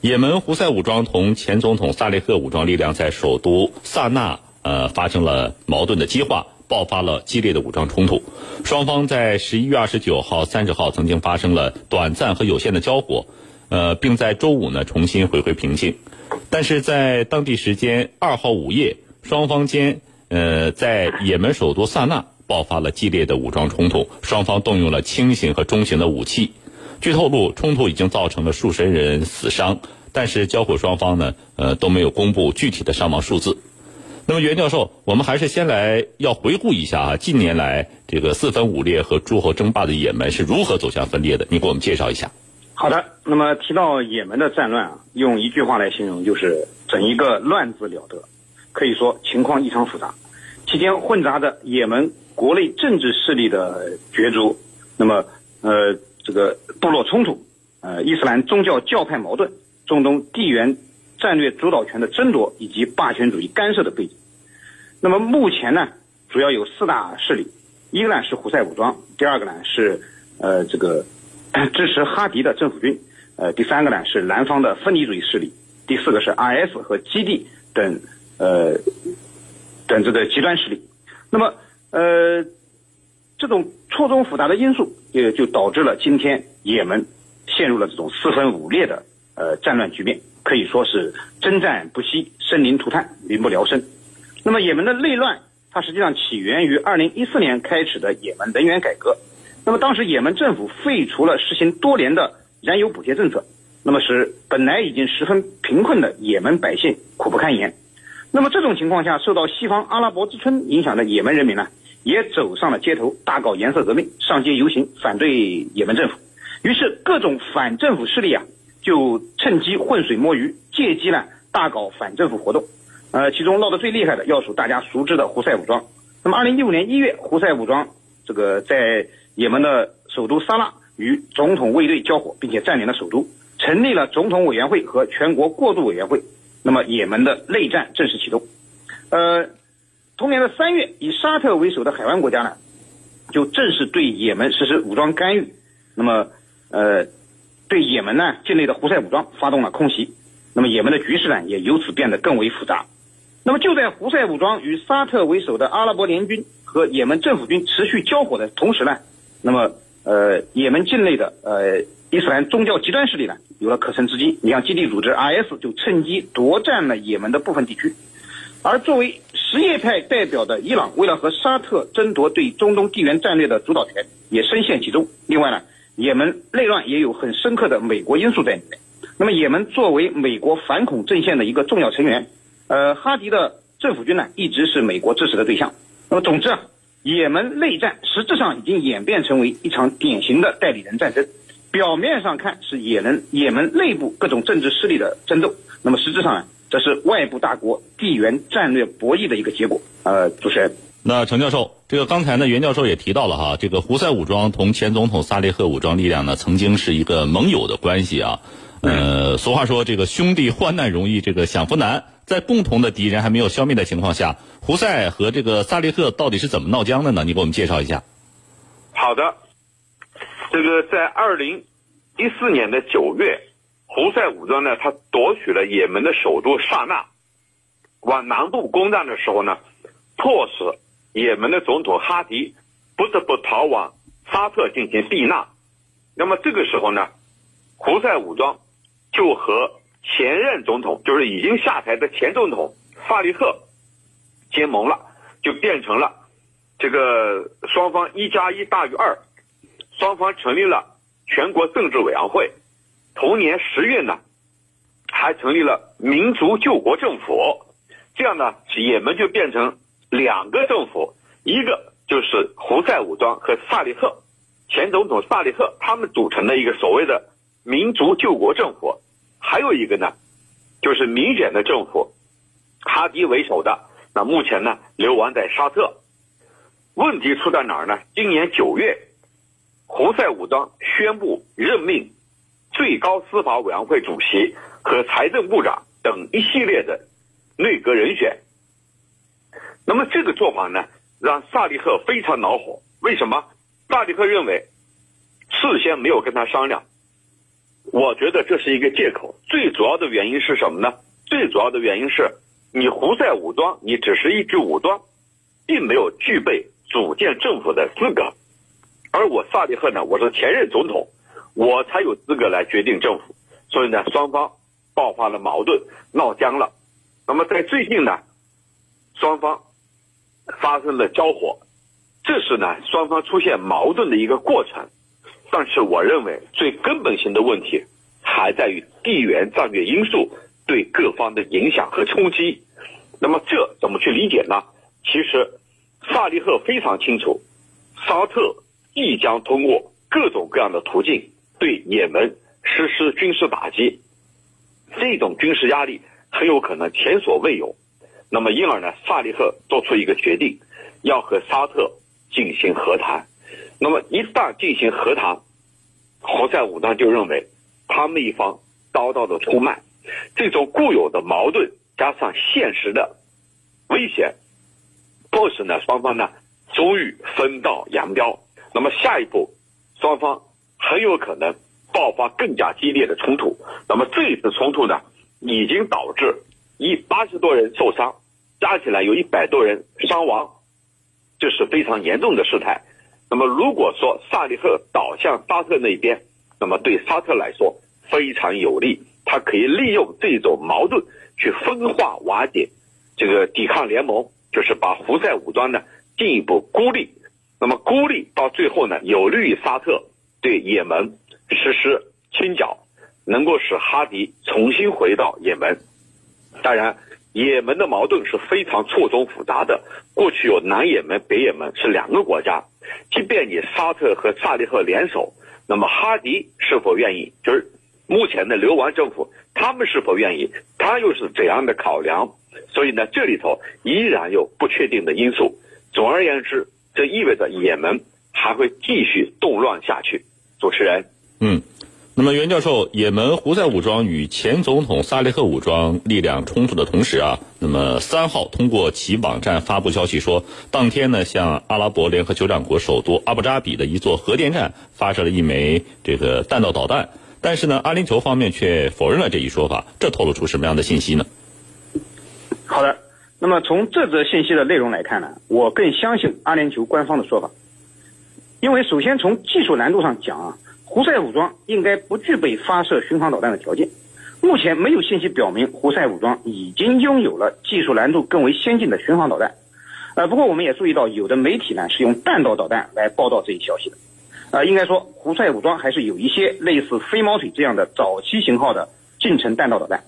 也门胡塞武装同前总统萨利赫武装力量在首都萨那呃发生了矛盾的激化，爆发了激烈的武装冲突。双方在十一月二十九号、三十号曾经发生了短暂和有限的交火，呃，并在周五呢重新回归平静。但是在当地时间二号午夜，双方间呃在也门首都萨那爆发了激烈的武装冲突，双方动用了轻型和中型的武器。据透露，冲突已经造成了数十人死伤，但是交火双方呢，呃都没有公布具体的伤亡数字。那么袁教授，我们还是先来要回顾一下啊，近年来这个四分五裂和诸侯争霸的也门是如何走向分裂的？你给我们介绍一下。好的，那么提到也门的战乱啊，用一句话来形容，就是整一个乱字了得，可以说情况异常复杂，期间混杂着也门国内政治势力的角逐，那么呃。这个部落冲突，呃，伊斯兰宗教教派矛盾，中东地缘战略主导权的争夺，以及霸权主义干涉的背景。那么目前呢，主要有四大势力，一个呢是胡塞武装，第二个呢是呃这个 支持哈迪的政府军，呃，第三个呢是南方的分离主义势力，第四个是 IS 和基地等呃等这个极端势力。那么呃。这种错综复杂的因素，也就导致了今天也门陷入了这种四分五裂的呃战乱局面，可以说是征战不息，生灵涂炭，民不聊生。那么也门的内乱，它实际上起源于二零一四年开始的也门能源改革。那么当时也门政府废除了实行多年的燃油补贴政策，那么使本来已经十分贫困的也门百姓苦不堪言。那么这种情况下，受到西方阿拉伯之春影响的也门人民呢？也走上了街头，大搞颜色革命，上街游行反对也门政府。于是各种反政府势力啊，就趁机浑水摸鱼，借机呢大搞反政府活动。呃，其中闹得最厉害的要数大家熟知的胡塞武装。那么，二零一五年一月，胡塞武装这个在也门的首都萨拉与总统卫队交火，并且占领了首都，成立了总统委员会和全国过渡委员会。那么，也门的内战正式启动。呃。同年的三月，以沙特为首的海湾国家呢，就正式对也门实施武装干预。那么，呃，对也门呢境内的胡塞武装发动了空袭。那么，也门的局势呢也由此变得更为复杂。那么，就在胡塞武装与沙特为首的阿拉伯联军和也门政府军持续交火的同时呢，那么，呃，也门境内的呃伊斯兰宗教极端势力呢有了可乘之机。你像基地组织 IS 就趁机夺占了也门的部分地区。而作为什叶派代表的伊朗，为了和沙特争夺对中东地缘战略的主导权，也深陷其中。另外呢，也门内乱也有很深刻的美国因素在里面。那么，也门作为美国反恐阵线的一个重要成员，呃，哈迪的政府军呢，一直是美国支持的对象。那么，总之啊，也门内战实质上已经演变成为一场典型的代理人战争。表面上看是也门也门内部各种政治势力的争斗，那么实质上呢？这是外部大国地缘战略博弈的一个结果。呃，主持人，那程教授，这个刚才呢，袁教授也提到了哈，这个胡塞武装同前总统萨利赫武装力量呢，曾经是一个盟友的关系啊。呃，俗话说，这个兄弟患难容易，这个享福难。在共同的敌人还没有消灭的情况下，胡塞和这个萨利赫到底是怎么闹僵的呢？你给我们介绍一下。好的，这个在二零一四年的九月。胡塞武装呢，他夺取了也门的首都萨那，往南部攻占的时候呢，迫使也门的总统哈迪不得不逃往沙特进行避难。那么这个时候呢，胡塞武装就和前任总统，就是已经下台的前总统萨利赫结盟了，就变成了这个双方一加一大于二，双方成立了全国政治委员会。同年十月呢，还成立了民族救国政府，这样呢，也门就变成两个政府，一个就是胡塞武装和萨利赫前总统萨利赫他们组成的一个所谓的民族救国政府，还有一个呢，就是明显的政府，哈迪为首的，那目前呢流亡在沙特。问题出在哪儿呢？今年九月，胡塞武装宣布任命。最高司法委员会主席和财政部长等一系列的内阁人选。那么这个做法呢，让萨利赫非常恼火。为什么？萨利赫认为事先没有跟他商量，我觉得这是一个借口。最主要的原因是什么呢？最主要的原因是你胡塞武装，你只是一支武装，并没有具备组建政府的资格。而我萨利赫呢，我是前任总统，我才有资格来决定政府。所以呢，双方爆发了矛盾，闹僵了。那么在最近呢，双方发生了交火，这是呢双方出现矛盾的一个过程。但是我认为最根本性的问题还在于地缘战略因素对各方的影响和冲击。那么这怎么去理解呢？其实萨利赫非常清楚，沙特必将通过各种各样的途径对也门实施军事打击，这种军事压力很有可能前所未有。那么因而呢，萨利赫做出一个决定，要和沙特进行和谈。那么一旦进行和谈，胡塞武装就认为他们一方遭到的出卖，这种固有的矛盾加上现实的危险，迫使呢双方呢终于分道扬镳。那么下一步，双方很有可能爆发更加激烈的冲突。那么这一次冲突呢，已经导致一八十多人受伤，加起来有一百多人伤亡，这是非常严重的事态。那么，如果说萨利赫倒向沙特那边，那么对沙特来说非常有利，他可以利用这种矛盾去分化瓦解这个抵抗联盟，就是把胡塞武装呢进一步孤立。那么孤立到最后呢，有利于沙特对也门实施清剿，能够使哈迪重新回到也门。当然。也门的矛盾是非常错综复杂的。过去有南也门、北也门是两个国家，即便你沙特和萨利赫联手，那么哈迪是否愿意？就是目前的流亡政府，他们是否愿意？他又是怎样的考量？所以呢，这里头依然有不确定的因素。总而言之，这意味着也门还会继续动乱下去。主持人，嗯。那么，袁教授，也门胡塞武装与前总统萨利赫武装力量冲突的同时啊，那么三号通过其网站发布消息说，当天呢向阿拉伯联合酋长国首都阿布扎比的一座核电站发射了一枚这个弹道导弹，但是呢，阿联酋方面却否认了这一说法，这透露出什么样的信息呢？好的，那么从这则信息的内容来看呢，我更相信阿联酋官方的说法，因为首先从技术难度上讲啊。胡塞武装应该不具备发射巡航导弹的条件，目前没有信息表明胡塞武装已经拥有了技术难度更为先进的巡航导弹。呃，不过我们也注意到，有的媒体呢是用弹道导弹来报道这一消息的。呃，应该说胡塞武装还是有一些类似飞毛腿这样的早期型号的近程弹道导弹。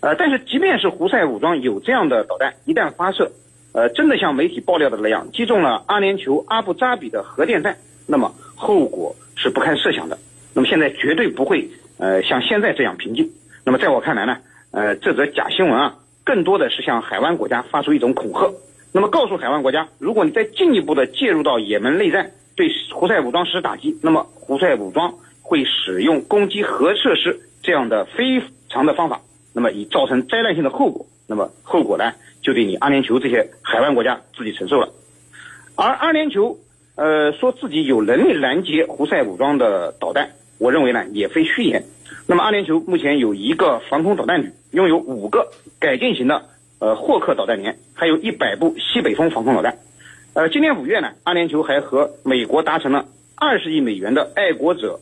呃，但是即便是胡塞武装有这样的导弹，一旦发射，呃，真的像媒体爆料的那样击中了阿联酋阿布扎比的核电站，那么后果。是不堪设想的。那么现在绝对不会呃像现在这样平静。那么在我看来呢，呃这则假新闻啊，更多的是向海湾国家发出一种恐吓。那么告诉海湾国家，如果你再进一步的介入到也门内战，对胡塞武装实施打击，那么胡塞武装会使用攻击核设施这样的非常的方法，那么以造成灾难性的后果。那么后果呢，就对你阿联酋这些海湾国家自己承受了。而阿联酋。呃，说自己有能力拦截胡塞武装的导弹，我认为呢也非虚言。那么阿联酋目前有一个防空导弹旅，拥有五个改进型的呃霍克导弹连，还有一百部西北风防空导弹。呃，今年五月呢，阿联酋还和美国达成了二十亿美元的爱国者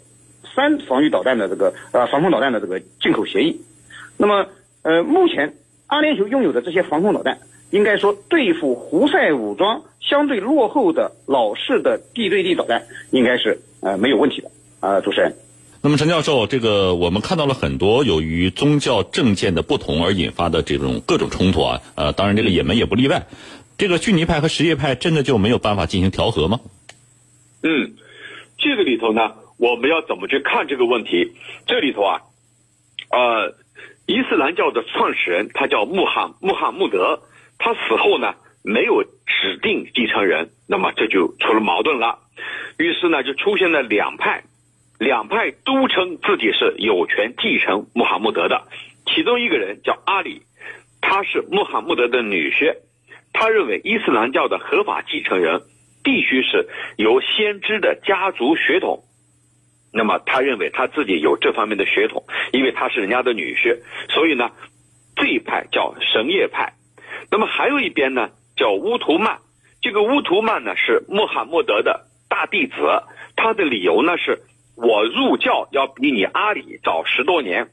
三防御导弹的这个呃防空导弹的这个进口协议。那么呃，目前阿联酋拥有的这些防空导弹。应该说，对付胡塞武装相对落后的老式的地对地导弹，应该是呃没有问题的啊，主持人。那么陈教授，这个我们看到了很多由于宗教政见的不同而引发的这种各种冲突啊，呃，当然这个也门也不例外。这个逊尼派和什叶派真的就没有办法进行调和吗？嗯，这个里头呢，我们要怎么去看这个问题？这里头啊，呃，伊斯兰教的创始人他叫穆罕穆罕默德。他死后呢，没有指定继承人，那么这就出了矛盾了。于是呢，就出现了两派，两派都称自己是有权继承穆罕默德的。其中一个人叫阿里，他是穆罕默德的女婿，他认为伊斯兰教的合法继承人必须是由先知的家族血统那么他认为他自己有这方面的血统，因为他是人家的女婿，所以呢，这一派叫什叶派。那么还有一边呢叫乌图曼，这个乌图曼呢是穆罕默德的大弟子，他的理由呢是我入教要比你阿里早十多年，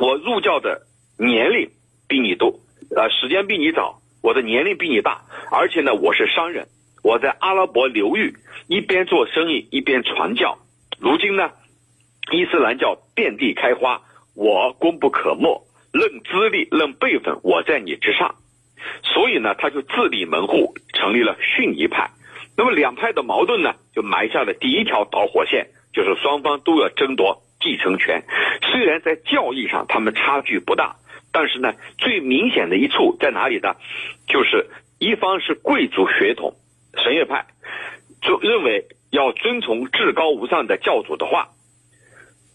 我入教的年龄比你多，呃，时间比你早，我的年龄比你大，而且呢我是商人，我在阿拉伯流域一边做生意一边传教。如今呢，伊斯兰教遍地开花，我功不可没。论资历，论辈分，我在你之上。所以呢，他就自立门户，成立了逊尼派。那么两派的矛盾呢，就埋下了第一条导火线，就是双方都要争夺继承权。虽然在教义上他们差距不大，但是呢，最明显的一处在哪里呢？就是一方是贵族血统，什叶派，就认为。要遵从至高无上的教主的话，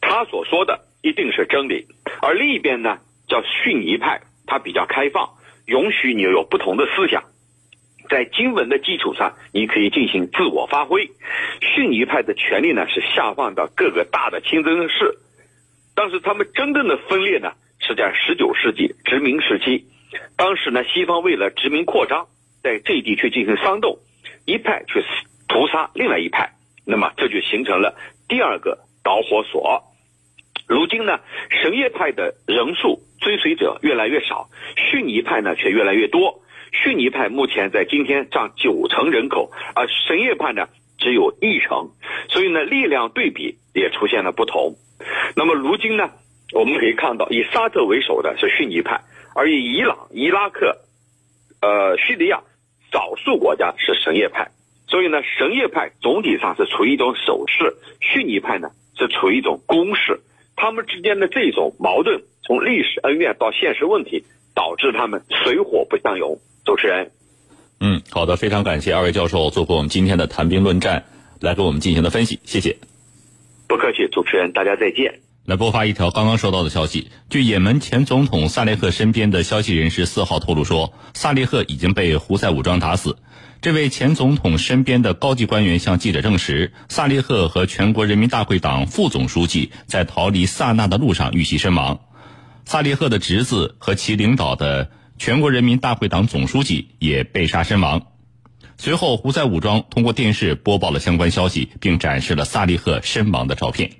他所说的一定是真理。而另一边呢，叫逊尼派，他比较开放，允许你有不同的思想，在经文的基础上，你可以进行自我发挥。逊尼派的权力呢，是下放到各个大的清真寺，但是他们真正的分裂呢，是在十九世纪殖民时期。当时呢，西方为了殖民扩张，在这一地区进行煽动，一派去。屠杀另外一派，那么这就形成了第二个导火索。如今呢，什叶派的人数追随者越来越少，逊尼派呢却越来越多。逊尼派目前在今天占九成人口，而什叶派呢只有一成，所以呢力量对比也出现了不同。那么如今呢，我们可以看到以沙特为首的是逊尼派，而以伊朗、伊拉克、呃叙利亚少数国家是什叶派。所以呢，什叶派总体上是处于一种守势，逊尼派呢是处于一种攻势。他们之间的这种矛盾，从历史恩怨到现实问题，导致他们水火不相容。主持人，嗯，好的，非常感谢二位教授做过我们今天的谈兵论战，来给我们进行的分析，谢谢。不客气，主持人，大家再见。来播发一条刚刚收到的消息，据也门前总统萨列赫身边的消息人士四号透露说，萨列赫已经被胡塞武装打死。这位前总统身边的高级官员向记者证实，萨利赫和全国人民大会党副总书记在逃离萨那的路上遇袭身亡。萨利赫的侄子和其领导的全国人民大会党总书记也被杀身亡。随后，胡塞武装通过电视播报了相关消息，并展示了萨利赫身亡的照片。